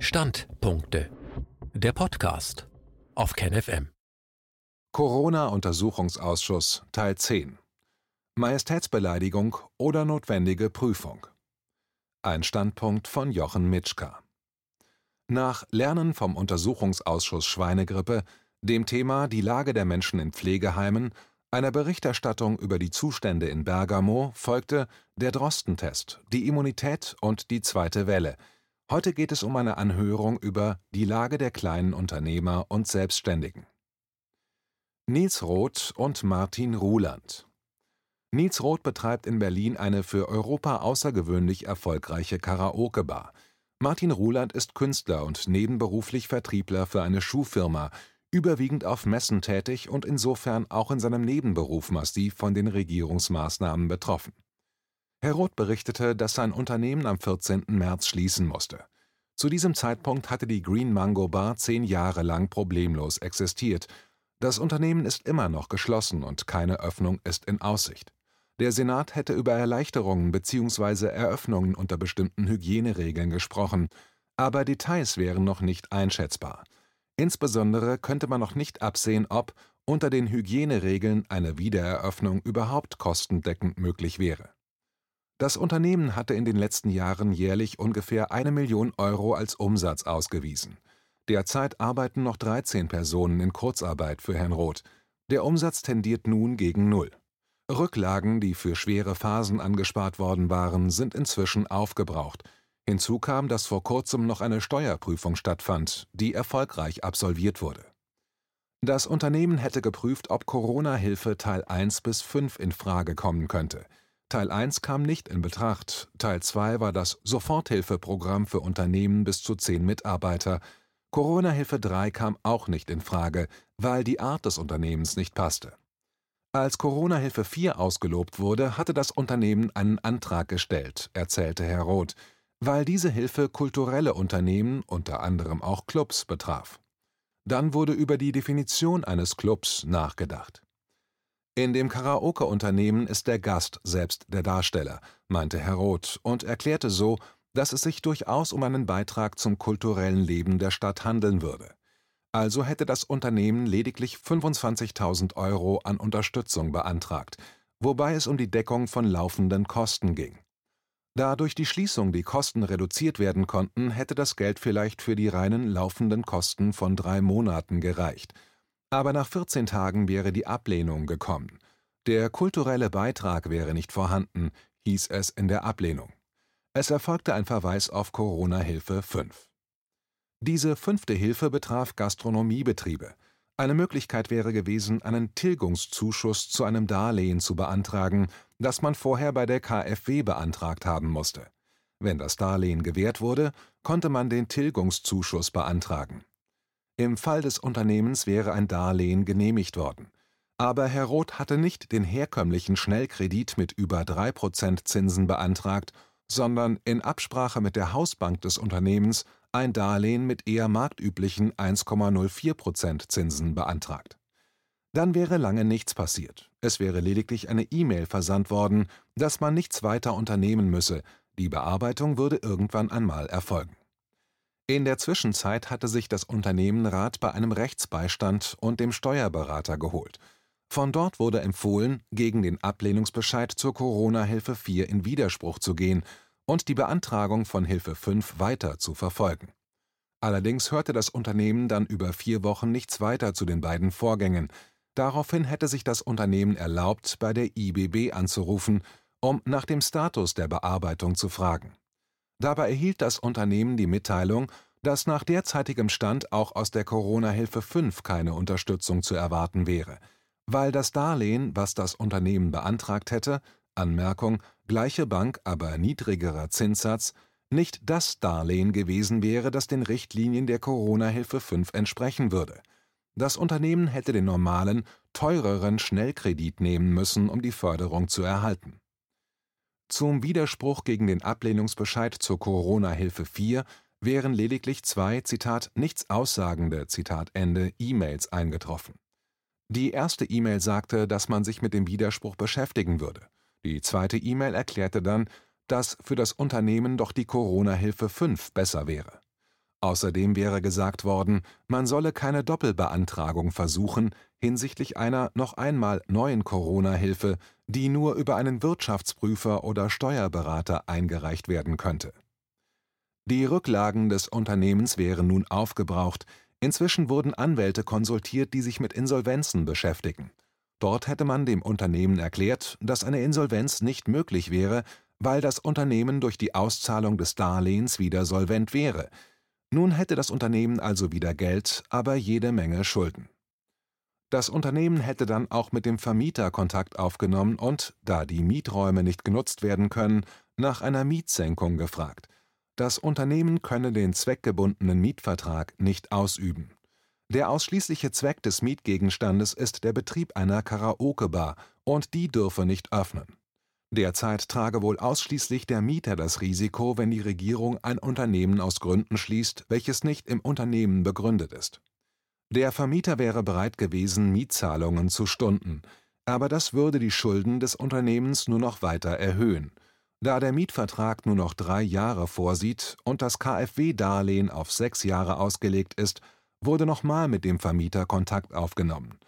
Standpunkte. Der Podcast auf KenFM. Corona-Untersuchungsausschuss Teil 10. Majestätsbeleidigung oder notwendige Prüfung. Ein Standpunkt von Jochen Mitschka. Nach Lernen vom Untersuchungsausschuss Schweinegrippe, dem Thema Die Lage der Menschen in Pflegeheimen einer Berichterstattung über die Zustände in Bergamo folgte der Drostentest, die Immunität und die zweite Welle. Heute geht es um eine Anhörung über die Lage der kleinen Unternehmer und Selbstständigen. Nils Roth und Martin Ruland Nils Roth betreibt in Berlin eine für Europa außergewöhnlich erfolgreiche Karaoke-Bar. Martin Ruland ist Künstler und nebenberuflich Vertriebler für eine Schuhfirma, überwiegend auf Messen tätig und insofern auch in seinem Nebenberuf massiv von den Regierungsmaßnahmen betroffen. Herr Roth berichtete, dass sein Unternehmen am 14. März schließen musste. Zu diesem Zeitpunkt hatte die Green Mango Bar zehn Jahre lang problemlos existiert. Das Unternehmen ist immer noch geschlossen und keine Öffnung ist in Aussicht. Der Senat hätte über Erleichterungen bzw. Eröffnungen unter bestimmten Hygieneregeln gesprochen, aber Details wären noch nicht einschätzbar. Insbesondere könnte man noch nicht absehen, ob unter den Hygieneregeln eine Wiedereröffnung überhaupt kostendeckend möglich wäre. Das Unternehmen hatte in den letzten Jahren jährlich ungefähr eine Million Euro als Umsatz ausgewiesen. Derzeit arbeiten noch 13 Personen in Kurzarbeit für Herrn Roth. Der Umsatz tendiert nun gegen Null. Rücklagen, die für schwere Phasen angespart worden waren, sind inzwischen aufgebraucht. Hinzu kam, dass vor kurzem noch eine Steuerprüfung stattfand, die erfolgreich absolviert wurde. Das Unternehmen hätte geprüft, ob Corona-Hilfe Teil 1 bis 5 in Frage kommen könnte. Teil 1 kam nicht in Betracht, Teil 2 war das Soforthilfeprogramm für Unternehmen bis zu 10 Mitarbeiter, Corona-Hilfe 3 kam auch nicht in Frage, weil die Art des Unternehmens nicht passte. Als Corona-Hilfe 4 ausgelobt wurde, hatte das Unternehmen einen Antrag gestellt, erzählte Herr Roth weil diese Hilfe kulturelle Unternehmen, unter anderem auch Clubs, betraf. Dann wurde über die Definition eines Clubs nachgedacht. In dem Karaoke-Unternehmen ist der Gast selbst der Darsteller, meinte Herr Roth und erklärte so, dass es sich durchaus um einen Beitrag zum kulturellen Leben der Stadt handeln würde. Also hätte das Unternehmen lediglich 25.000 Euro an Unterstützung beantragt, wobei es um die Deckung von laufenden Kosten ging. Da durch die Schließung die Kosten reduziert werden konnten, hätte das Geld vielleicht für die reinen laufenden Kosten von drei Monaten gereicht. Aber nach 14 Tagen wäre die Ablehnung gekommen. Der kulturelle Beitrag wäre nicht vorhanden, hieß es in der Ablehnung. Es erfolgte ein Verweis auf Corona-Hilfe 5. Diese fünfte Hilfe betraf Gastronomiebetriebe. Eine Möglichkeit wäre gewesen, einen Tilgungszuschuss zu einem Darlehen zu beantragen, das man vorher bei der KfW beantragt haben musste. Wenn das Darlehen gewährt wurde, konnte man den Tilgungszuschuss beantragen. Im Fall des Unternehmens wäre ein Darlehen genehmigt worden. Aber Herr Roth hatte nicht den herkömmlichen Schnellkredit mit über 3% Zinsen beantragt, sondern in Absprache mit der Hausbank des Unternehmens ein Darlehen mit eher marktüblichen 1,04% Zinsen beantragt. Dann wäre lange nichts passiert. Es wäre lediglich eine E-Mail versandt worden, dass man nichts weiter unternehmen müsse, die Bearbeitung würde irgendwann einmal erfolgen. In der Zwischenzeit hatte sich das Unternehmen Rat bei einem Rechtsbeistand und dem Steuerberater geholt. Von dort wurde empfohlen, gegen den Ablehnungsbescheid zur Corona-Hilfe 4 in Widerspruch zu gehen und die Beantragung von Hilfe 5 weiter zu verfolgen. Allerdings hörte das Unternehmen dann über vier Wochen nichts weiter zu den beiden Vorgängen. Daraufhin hätte sich das Unternehmen erlaubt, bei der IBB anzurufen, um nach dem Status der Bearbeitung zu fragen. Dabei erhielt das Unternehmen die Mitteilung, dass nach derzeitigem Stand auch aus der Corona-Hilfe 5 keine Unterstützung zu erwarten wäre, weil das Darlehen, was das Unternehmen beantragt hätte, Anmerkung gleiche Bank, aber niedrigerer Zinssatz, nicht das Darlehen gewesen wäre, das den Richtlinien der Corona-Hilfe 5 entsprechen würde. Das Unternehmen hätte den normalen, teureren Schnellkredit nehmen müssen, um die Förderung zu erhalten. Zum Widerspruch gegen den Ablehnungsbescheid zur Corona-Hilfe 4 wären lediglich zwei Zitat nichts aussagende Zitat Ende E-Mails eingetroffen. Die erste E-Mail sagte, dass man sich mit dem Widerspruch beschäftigen würde. Die zweite E-Mail erklärte dann, dass für das Unternehmen doch die Corona-Hilfe 5 besser wäre. Außerdem wäre gesagt worden, man solle keine Doppelbeantragung versuchen hinsichtlich einer noch einmal neuen Corona-Hilfe, die nur über einen Wirtschaftsprüfer oder Steuerberater eingereicht werden könnte. Die Rücklagen des Unternehmens wären nun aufgebraucht, inzwischen wurden Anwälte konsultiert, die sich mit Insolvenzen beschäftigen. Dort hätte man dem Unternehmen erklärt, dass eine Insolvenz nicht möglich wäre, weil das Unternehmen durch die Auszahlung des Darlehens wieder solvent wäre. Nun hätte das Unternehmen also wieder Geld, aber jede Menge Schulden. Das Unternehmen hätte dann auch mit dem Vermieter Kontakt aufgenommen und, da die Mieträume nicht genutzt werden können, nach einer Mietsenkung gefragt. Das Unternehmen könne den zweckgebundenen Mietvertrag nicht ausüben. Der ausschließliche Zweck des Mietgegenstandes ist der Betrieb einer Karaoke-Bar und die dürfe nicht öffnen. Derzeit trage wohl ausschließlich der Mieter das Risiko, wenn die Regierung ein Unternehmen aus Gründen schließt, welches nicht im Unternehmen begründet ist. Der Vermieter wäre bereit gewesen, Mietzahlungen zu stunden, aber das würde die Schulden des Unternehmens nur noch weiter erhöhen. Da der Mietvertrag nur noch drei Jahre vorsieht und das KfW-Darlehen auf sechs Jahre ausgelegt ist, wurde nochmal mit dem Vermieter Kontakt aufgenommen.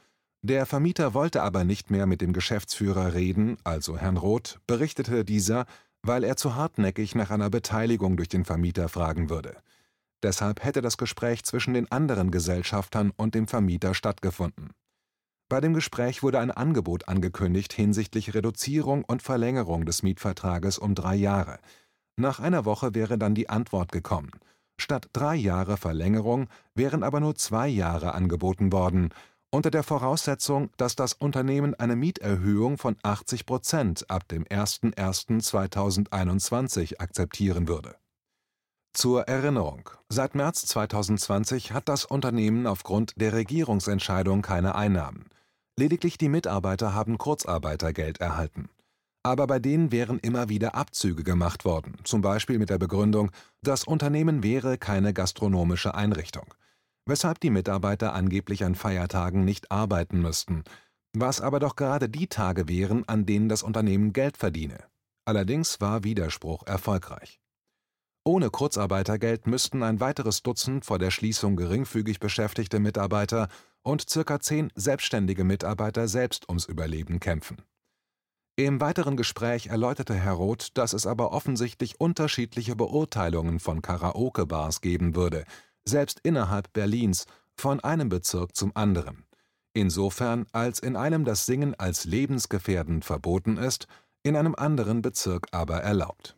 Der Vermieter wollte aber nicht mehr mit dem Geschäftsführer reden, also Herrn Roth, berichtete dieser, weil er zu hartnäckig nach einer Beteiligung durch den Vermieter fragen würde. Deshalb hätte das Gespräch zwischen den anderen Gesellschaftern und dem Vermieter stattgefunden. Bei dem Gespräch wurde ein Angebot angekündigt hinsichtlich Reduzierung und Verlängerung des Mietvertrages um drei Jahre. Nach einer Woche wäre dann die Antwort gekommen. Statt drei Jahre Verlängerung wären aber nur zwei Jahre angeboten worden, unter der Voraussetzung, dass das Unternehmen eine Mieterhöhung von 80 Prozent ab dem 01.01.2021 akzeptieren würde. Zur Erinnerung: Seit März 2020 hat das Unternehmen aufgrund der Regierungsentscheidung keine Einnahmen. Lediglich die Mitarbeiter haben Kurzarbeitergeld erhalten. Aber bei denen wären immer wieder Abzüge gemacht worden, zum Beispiel mit der Begründung, das Unternehmen wäre keine gastronomische Einrichtung weshalb die Mitarbeiter angeblich an Feiertagen nicht arbeiten müssten, was aber doch gerade die Tage wären, an denen das Unternehmen Geld verdiene. Allerdings war Widerspruch erfolgreich. Ohne Kurzarbeitergeld müssten ein weiteres Dutzend vor der Schließung geringfügig beschäftigte Mitarbeiter und circa zehn selbstständige Mitarbeiter selbst ums Überleben kämpfen. Im weiteren Gespräch erläuterte Herr Roth, dass es aber offensichtlich unterschiedliche Beurteilungen von Karaoke-Bars geben würde, selbst innerhalb Berlins, von einem Bezirk zum anderen, insofern als in einem das Singen als lebensgefährdend verboten ist, in einem anderen Bezirk aber erlaubt.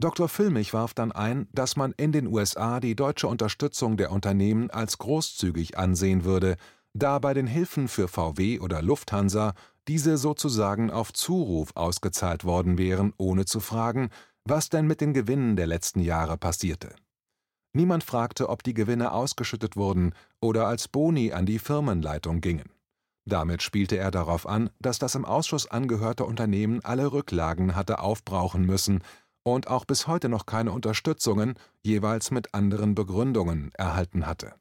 Dr. Füllmich warf dann ein, dass man in den USA die deutsche Unterstützung der Unternehmen als großzügig ansehen würde, da bei den Hilfen für VW oder Lufthansa diese sozusagen auf Zuruf ausgezahlt worden wären, ohne zu fragen, was denn mit den Gewinnen der letzten Jahre passierte Niemand fragte, ob die Gewinne ausgeschüttet wurden oder als Boni an die Firmenleitung gingen. Damit spielte er darauf an, dass das im Ausschuss angehörte Unternehmen alle Rücklagen hatte aufbrauchen müssen und auch bis heute noch keine Unterstützungen, jeweils mit anderen Begründungen, erhalten hatte.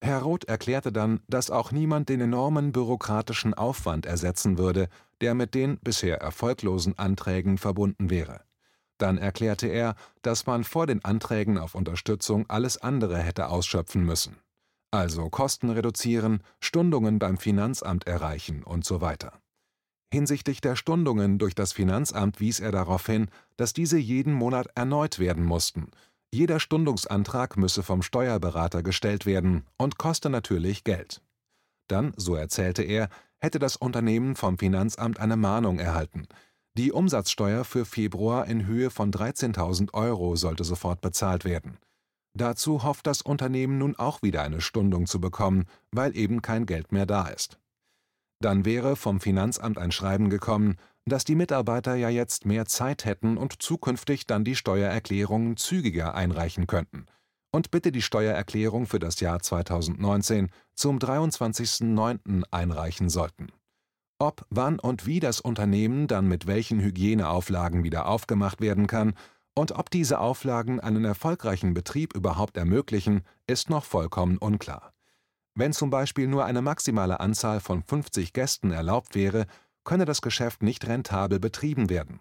Herr Roth erklärte dann, dass auch niemand den enormen bürokratischen Aufwand ersetzen würde, der mit den bisher erfolglosen Anträgen verbunden wäre. Dann erklärte er, dass man vor den Anträgen auf Unterstützung alles andere hätte ausschöpfen müssen. Also Kosten reduzieren, Stundungen beim Finanzamt erreichen und so weiter. Hinsichtlich der Stundungen durch das Finanzamt wies er darauf hin, dass diese jeden Monat erneut werden mussten. Jeder Stundungsantrag müsse vom Steuerberater gestellt werden und koste natürlich Geld. Dann, so erzählte er, hätte das Unternehmen vom Finanzamt eine Mahnung erhalten, die Umsatzsteuer für Februar in Höhe von 13.000 Euro sollte sofort bezahlt werden. Dazu hofft das Unternehmen nun auch wieder eine Stundung zu bekommen, weil eben kein Geld mehr da ist. Dann wäre vom Finanzamt ein Schreiben gekommen, dass die Mitarbeiter ja jetzt mehr Zeit hätten und zukünftig dann die Steuererklärungen zügiger einreichen könnten und bitte die Steuererklärung für das Jahr 2019 zum 23.09. einreichen sollten ob, wann und wie das Unternehmen dann mit welchen Hygieneauflagen wieder aufgemacht werden kann und ob diese Auflagen einen erfolgreichen Betrieb überhaupt ermöglichen, ist noch vollkommen unklar. Wenn zum Beispiel nur eine maximale Anzahl von 50 Gästen erlaubt wäre, könne das Geschäft nicht rentabel betrieben werden.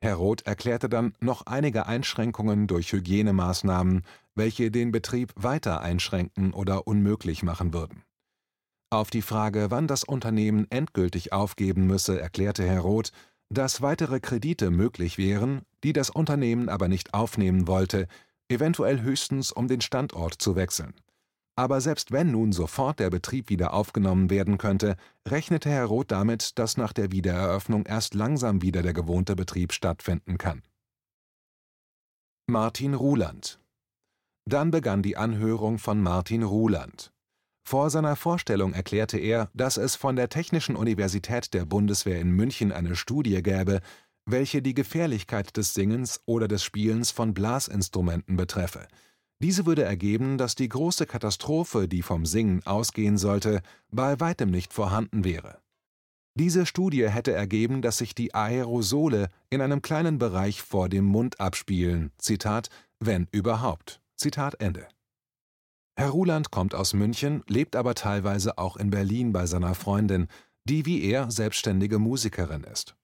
Herr Roth erklärte dann noch einige Einschränkungen durch Hygienemaßnahmen, welche den Betrieb weiter einschränken oder unmöglich machen würden. Auf die Frage, wann das Unternehmen endgültig aufgeben müsse, erklärte Herr Roth, dass weitere Kredite möglich wären, die das Unternehmen aber nicht aufnehmen wollte, eventuell höchstens um den Standort zu wechseln. Aber selbst wenn nun sofort der Betrieb wieder aufgenommen werden könnte, rechnete Herr Roth damit, dass nach der Wiedereröffnung erst langsam wieder der gewohnte Betrieb stattfinden kann. Martin Ruland Dann begann die Anhörung von Martin Ruland. Vor seiner Vorstellung erklärte er, dass es von der Technischen Universität der Bundeswehr in München eine Studie gäbe, welche die Gefährlichkeit des Singens oder des Spielens von Blasinstrumenten betreffe – diese würde ergeben, dass die große Katastrophe, die vom Singen ausgehen sollte, bei weitem nicht vorhanden wäre. Diese Studie hätte ergeben, dass sich die Aerosole in einem kleinen Bereich vor dem Mund abspielen, Zitat, wenn überhaupt. Zitat Ende. Herr Ruland kommt aus München, lebt aber teilweise auch in Berlin bei seiner Freundin, die wie er selbstständige Musikerin ist.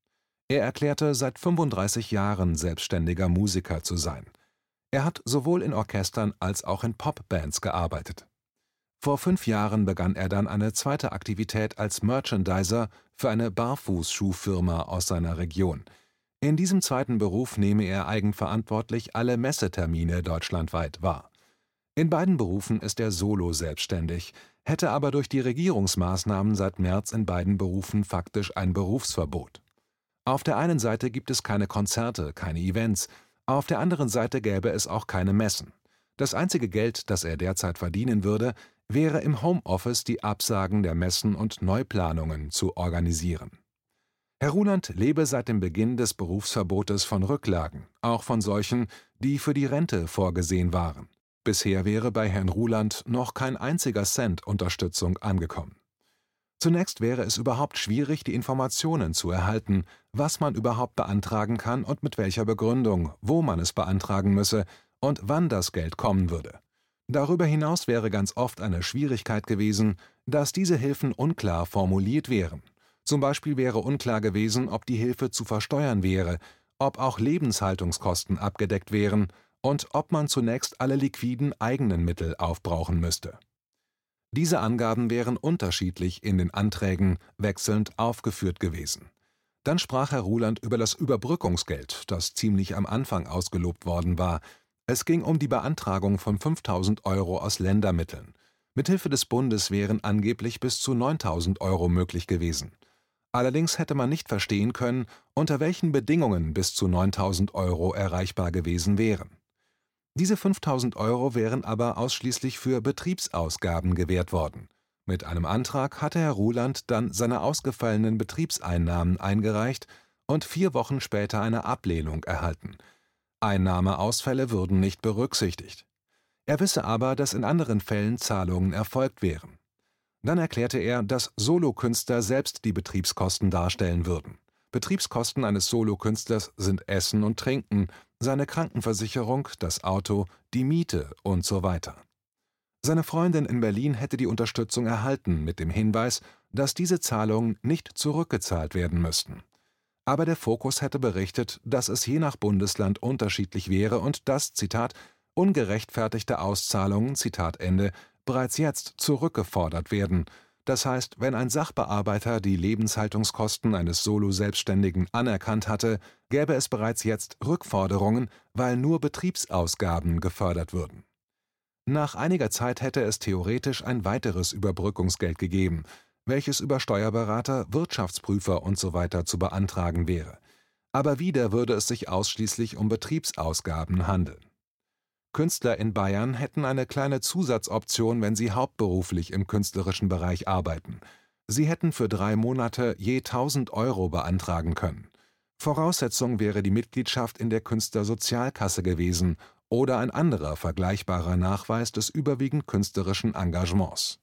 Er erklärte, seit 35 Jahren selbstständiger Musiker zu sein. Er hat sowohl in Orchestern als auch in Popbands gearbeitet. Vor fünf Jahren begann er dann eine zweite Aktivität als Merchandiser für eine Barfußschuhfirma aus seiner Region. In diesem zweiten Beruf nehme er eigenverantwortlich alle Messetermine deutschlandweit wahr. In beiden Berufen ist er solo selbstständig, hätte aber durch die Regierungsmaßnahmen seit März in beiden Berufen faktisch ein Berufsverbot. Auf der einen Seite gibt es keine Konzerte, keine Events, auf der anderen Seite gäbe es auch keine Messen. Das einzige Geld, das er derzeit verdienen würde, wäre im Homeoffice die Absagen der Messen und Neuplanungen zu organisieren. Herr Ruland lebe seit dem Beginn des Berufsverbotes von Rücklagen, auch von solchen, die für die Rente vorgesehen waren. Bisher wäre bei Herrn Ruland noch kein einziger Cent Unterstützung angekommen. Zunächst wäre es überhaupt schwierig, die Informationen zu erhalten, was man überhaupt beantragen kann und mit welcher Begründung, wo man es beantragen müsse und wann das Geld kommen würde. Darüber hinaus wäre ganz oft eine Schwierigkeit gewesen, dass diese Hilfen unklar formuliert wären. Zum Beispiel wäre unklar gewesen, ob die Hilfe zu versteuern wäre, ob auch Lebenshaltungskosten abgedeckt wären und ob man zunächst alle liquiden eigenen Mittel aufbrauchen müsste. Diese Angaben wären unterschiedlich in den Anträgen wechselnd aufgeführt gewesen. Dann sprach Herr Ruland über das Überbrückungsgeld, das ziemlich am Anfang ausgelobt worden war. Es ging um die Beantragung von 5000 Euro aus Ländermitteln. Mithilfe des Bundes wären angeblich bis zu 9000 Euro möglich gewesen. Allerdings hätte man nicht verstehen können, unter welchen Bedingungen bis zu 9000 Euro erreichbar gewesen wären. Diese 5000 Euro wären aber ausschließlich für Betriebsausgaben gewährt worden. Mit einem Antrag hatte Herr Ruland dann seine ausgefallenen Betriebseinnahmen eingereicht und vier Wochen später eine Ablehnung erhalten. Einnahmeausfälle würden nicht berücksichtigt. Er wisse aber, dass in anderen Fällen Zahlungen erfolgt wären. Dann erklärte er, dass Solokünstler selbst die Betriebskosten darstellen würden. Betriebskosten eines Solokünstlers sind Essen und Trinken, seine Krankenversicherung, das Auto, die Miete und so weiter. Seine Freundin in Berlin hätte die Unterstützung erhalten mit dem Hinweis, dass diese Zahlungen nicht zurückgezahlt werden müssten. Aber der Fokus hätte berichtet, dass es je nach Bundesland unterschiedlich wäre und dass, Zitat, ungerechtfertigte Auszahlungen, Zitat Ende, bereits jetzt zurückgefordert werden, das heißt, wenn ein Sachbearbeiter die Lebenshaltungskosten eines Solo-Selbstständigen anerkannt hatte, gäbe es bereits jetzt Rückforderungen, weil nur Betriebsausgaben gefördert würden. Nach einiger Zeit hätte es theoretisch ein weiteres Überbrückungsgeld gegeben, welches über Steuerberater, Wirtschaftsprüfer usw. So zu beantragen wäre. Aber wieder würde es sich ausschließlich um Betriebsausgaben handeln. Künstler in Bayern hätten eine kleine Zusatzoption, wenn sie hauptberuflich im künstlerischen Bereich arbeiten. Sie hätten für drei Monate je 1000 Euro beantragen können. Voraussetzung wäre die Mitgliedschaft in der Künstlersozialkasse gewesen oder ein anderer vergleichbarer Nachweis des überwiegend künstlerischen Engagements.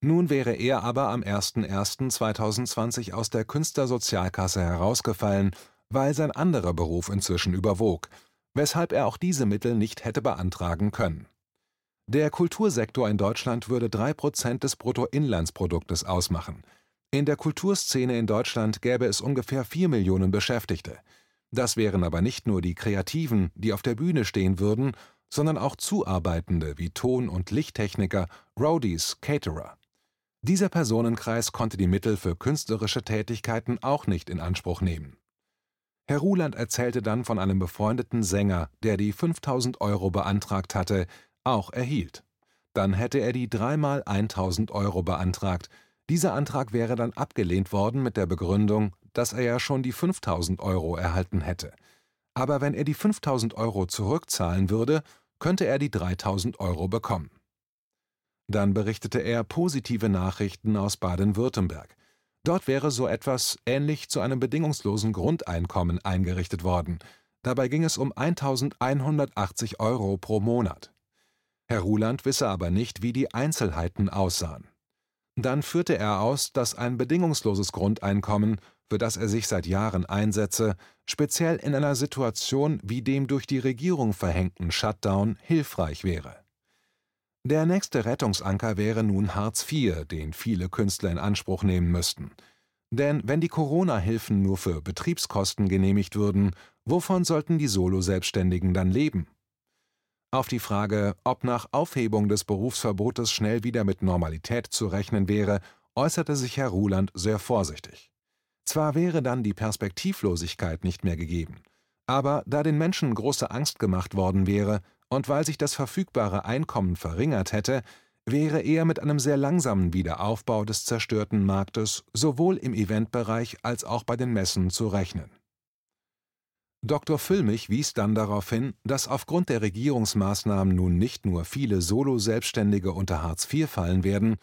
Nun wäre er aber am 01.01.2020 aus der Künstlersozialkasse herausgefallen, weil sein anderer Beruf inzwischen überwog – weshalb er auch diese Mittel nicht hätte beantragen können. Der Kultursektor in Deutschland würde drei Prozent des Bruttoinlandsproduktes ausmachen. In der Kulturszene in Deutschland gäbe es ungefähr vier Millionen Beschäftigte. Das wären aber nicht nur die Kreativen, die auf der Bühne stehen würden, sondern auch Zuarbeitende wie Ton- und Lichttechniker, Roadies, Caterer. Dieser Personenkreis konnte die Mittel für künstlerische Tätigkeiten auch nicht in Anspruch nehmen. Herr Ruland erzählte dann von einem befreundeten Sänger, der die 5000 Euro beantragt hatte, auch erhielt. Dann hätte er die dreimal 1000 Euro beantragt. Dieser Antrag wäre dann abgelehnt worden mit der Begründung, dass er ja schon die 5000 Euro erhalten hätte. Aber wenn er die 5000 Euro zurückzahlen würde, könnte er die 3000 Euro bekommen. Dann berichtete er positive Nachrichten aus Baden-Württemberg. Dort wäre so etwas ähnlich zu einem bedingungslosen Grundeinkommen eingerichtet worden. Dabei ging es um 1180 Euro pro Monat. Herr Ruland wisse aber nicht, wie die Einzelheiten aussahen. Dann führte er aus, dass ein bedingungsloses Grundeinkommen, für das er sich seit Jahren einsetze, speziell in einer Situation wie dem durch die Regierung verhängten Shutdown hilfreich wäre. Der nächste Rettungsanker wäre nun Hartz IV, den viele Künstler in Anspruch nehmen müssten. Denn wenn die Corona-Hilfen nur für Betriebskosten genehmigt würden, wovon sollten die Solo-Selbstständigen dann leben? Auf die Frage, ob nach Aufhebung des Berufsverbotes schnell wieder mit Normalität zu rechnen wäre, äußerte sich Herr Ruland sehr vorsichtig. Zwar wäre dann die Perspektivlosigkeit nicht mehr gegeben, aber da den Menschen große Angst gemacht worden wäre, und weil sich das verfügbare Einkommen verringert hätte, wäre eher mit einem sehr langsamen Wiederaufbau des zerstörten Marktes sowohl im Eventbereich als auch bei den Messen zu rechnen. Dr. Füllmich wies dann darauf hin, dass aufgrund der Regierungsmaßnahmen nun nicht nur viele Solo-Selbstständige unter Hartz IV fallen werden,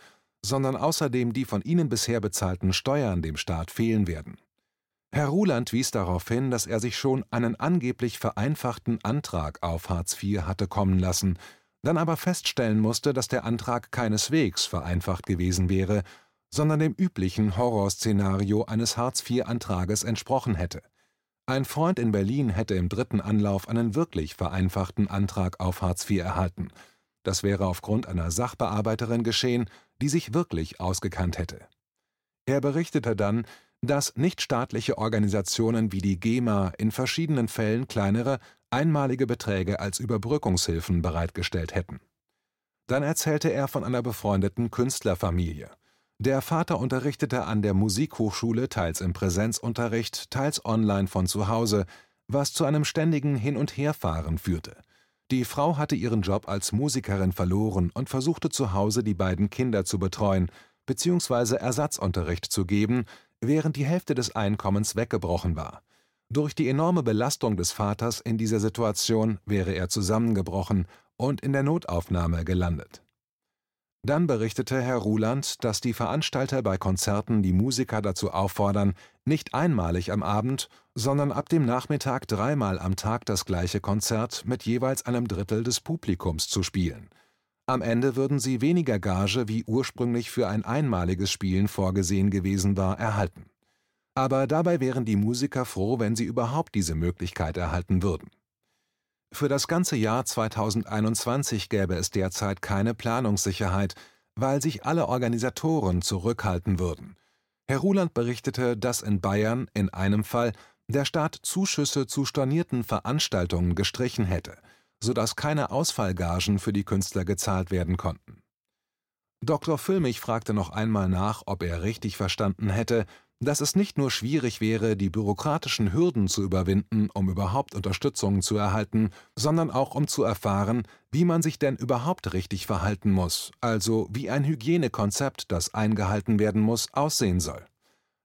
sondern außerdem die von ihnen bisher bezahlten Steuern dem Staat fehlen werden. Herr Ruland wies darauf hin, dass er sich schon einen angeblich vereinfachten Antrag auf Hartz IV hatte kommen lassen, dann aber feststellen musste, dass der Antrag keineswegs vereinfacht gewesen wäre, sondern dem üblichen Horrorszenario eines Hartz-IV-Antrages entsprochen hätte. Ein Freund in Berlin hätte im dritten Anlauf einen wirklich vereinfachten Antrag auf Hartz IV erhalten. Das wäre aufgrund einer Sachbearbeiterin geschehen, die sich wirklich ausgekannt hätte. Er berichtete dann, dass nichtstaatliche Organisationen wie die GEMA in verschiedenen Fällen kleinere, einmalige Beträge als Überbrückungshilfen bereitgestellt hätten. Dann erzählte er von einer befreundeten Künstlerfamilie. Der Vater unterrichtete an der Musikhochschule teils im Präsenzunterricht, teils online von zu Hause, was zu einem ständigen Hin- und Herfahren führte. Die Frau hatte ihren Job als Musikerin verloren und versuchte zu Hause die beiden Kinder zu betreuen bzw. Ersatzunterricht zu geben, während die Hälfte des Einkommens weggebrochen war. Durch die enorme Belastung des Vaters in dieser Situation wäre er zusammengebrochen und in der Notaufnahme gelandet. Dann berichtete Herr Ruland, dass die Veranstalter bei Konzerten die Musiker dazu auffordern, nicht einmalig am Abend, sondern ab dem Nachmittag dreimal am Tag das gleiche Konzert mit jeweils einem Drittel des Publikums zu spielen. Am Ende würden sie weniger Gage, wie ursprünglich für ein einmaliges Spielen vorgesehen gewesen war, erhalten. Aber dabei wären die Musiker froh, wenn sie überhaupt diese Möglichkeit erhalten würden. Für das ganze Jahr 2021 gäbe es derzeit keine Planungssicherheit, weil sich alle Organisatoren zurückhalten würden. Herr Ruland berichtete, dass in Bayern in einem Fall der Staat Zuschüsse zu stornierten Veranstaltungen gestrichen hätte, sodass keine Ausfallgagen für die Künstler gezahlt werden konnten. Dr. Füllmich fragte noch einmal nach, ob er richtig verstanden hätte, dass es nicht nur schwierig wäre, die bürokratischen Hürden zu überwinden, um überhaupt Unterstützung zu erhalten, sondern auch um zu erfahren, wie man sich denn überhaupt richtig verhalten muss, also wie ein Hygienekonzept, das eingehalten werden muss, aussehen soll.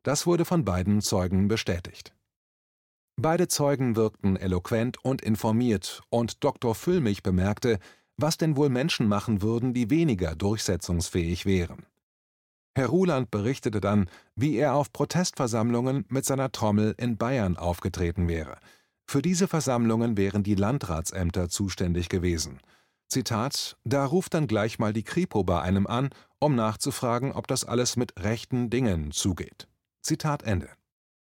Das wurde von beiden Zeugen bestätigt. Beide Zeugen wirkten eloquent und informiert, und Dr. Füllmich bemerkte, was denn wohl Menschen machen würden, die weniger durchsetzungsfähig wären. Herr Ruland berichtete dann, wie er auf Protestversammlungen mit seiner Trommel in Bayern aufgetreten wäre. Für diese Versammlungen wären die Landratsämter zuständig gewesen. Zitat: Da ruft dann gleich mal die Kripo bei einem an, um nachzufragen, ob das alles mit rechten Dingen zugeht. Zitat Ende.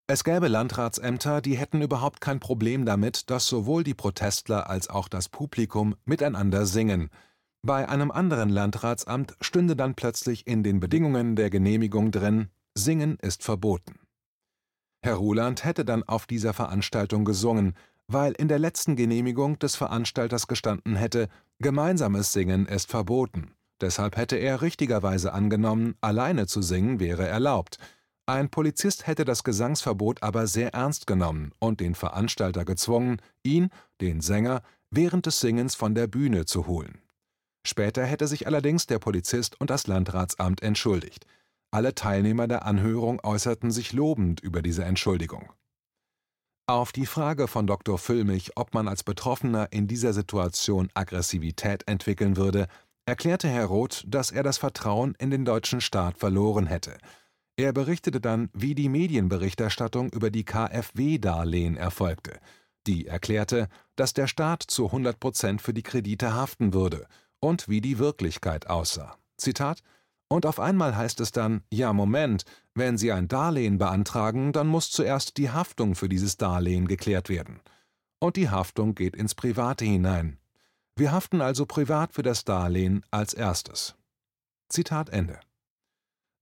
Es gäbe Landratsämter, die hätten überhaupt kein Problem damit, dass sowohl die Protestler als auch das Publikum miteinander singen. Bei einem anderen Landratsamt stünde dann plötzlich in den Bedingungen der Genehmigung drin: Singen ist verboten. Herr Ruland hätte dann auf dieser Veranstaltung gesungen, weil in der letzten Genehmigung des Veranstalters gestanden hätte, gemeinsames Singen ist verboten. Deshalb hätte er richtigerweise angenommen, alleine zu singen wäre erlaubt. Ein Polizist hätte das Gesangsverbot aber sehr ernst genommen und den Veranstalter gezwungen, ihn, den Sänger, während des Singens von der Bühne zu holen. Später hätte sich allerdings der Polizist und das Landratsamt entschuldigt. Alle Teilnehmer der Anhörung äußerten sich lobend über diese Entschuldigung. Auf die Frage von Dr. Füllmich, ob man als Betroffener in dieser Situation Aggressivität entwickeln würde, erklärte Herr Roth, dass er das Vertrauen in den deutschen Staat verloren hätte. Er berichtete dann, wie die Medienberichterstattung über die KfW-Darlehen erfolgte. Die erklärte, dass der Staat zu 100 Prozent für die Kredite haften würde und wie die Wirklichkeit aussah. Zitat und auf einmal heißt es dann, ja Moment, wenn Sie ein Darlehen beantragen, dann muss zuerst die Haftung für dieses Darlehen geklärt werden. Und die Haftung geht ins Private hinein. Wir haften also privat für das Darlehen als erstes. Zitat Ende.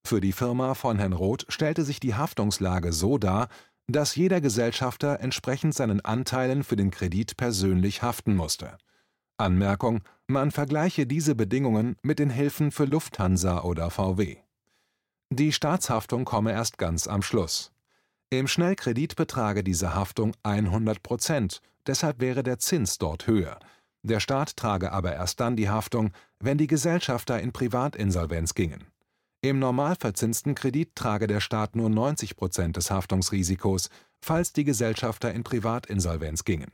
Für die Firma von Herrn Roth stellte sich die Haftungslage so dar, dass jeder Gesellschafter entsprechend seinen Anteilen für den Kredit persönlich haften musste. Anmerkung: Man vergleiche diese Bedingungen mit den Hilfen für Lufthansa oder VW. Die Staatshaftung komme erst ganz am Schluss. Im Schnellkredit betrage diese Haftung 100 Prozent, deshalb wäre der Zins dort höher. Der Staat trage aber erst dann die Haftung, wenn die Gesellschafter in Privatinsolvenz gingen. Im normal verzinsten Kredit trage der Staat nur 90 Prozent des Haftungsrisikos, falls die Gesellschafter in Privatinsolvenz gingen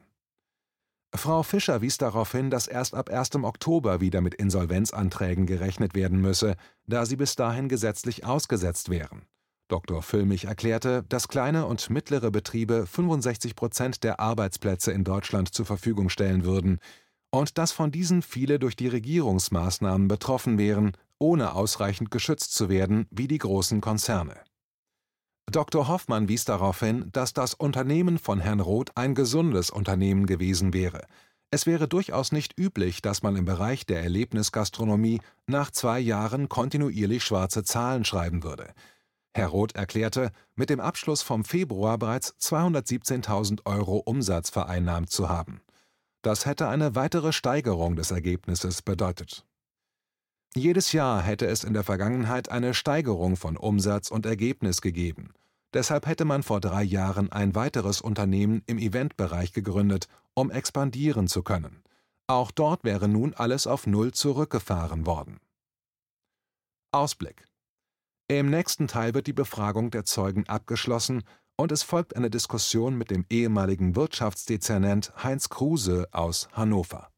Frau Fischer wies darauf hin, dass erst ab 1. Oktober wieder mit Insolvenzanträgen gerechnet werden müsse, da sie bis dahin gesetzlich ausgesetzt wären. Dr. Füllmich erklärte, dass kleine und mittlere Betriebe 65 Prozent der Arbeitsplätze in Deutschland zur Verfügung stellen würden und dass von diesen viele durch die Regierungsmaßnahmen betroffen wären, ohne ausreichend geschützt zu werden wie die großen Konzerne Dr. Hoffmann wies darauf hin, dass das Unternehmen von Herrn Roth ein gesundes Unternehmen gewesen wäre. Es wäre durchaus nicht üblich, dass man im Bereich der Erlebnisgastronomie nach zwei Jahren kontinuierlich schwarze Zahlen schreiben würde. Herr Roth erklärte, mit dem Abschluss vom Februar bereits 217.000 Euro Umsatz vereinnahmt zu haben. Das hätte eine weitere Steigerung des Ergebnisses bedeutet. Jedes Jahr hätte es in der Vergangenheit eine Steigerung von Umsatz und Ergebnis gegeben. Deshalb hätte man vor drei Jahren ein weiteres Unternehmen im Eventbereich gegründet, um expandieren zu können. Auch dort wäre nun alles auf Null zurückgefahren worden. Ausblick Im nächsten Teil wird die Befragung der Zeugen abgeschlossen und es folgt eine Diskussion mit dem ehemaligen Wirtschaftsdezernent Heinz Kruse aus Hannover.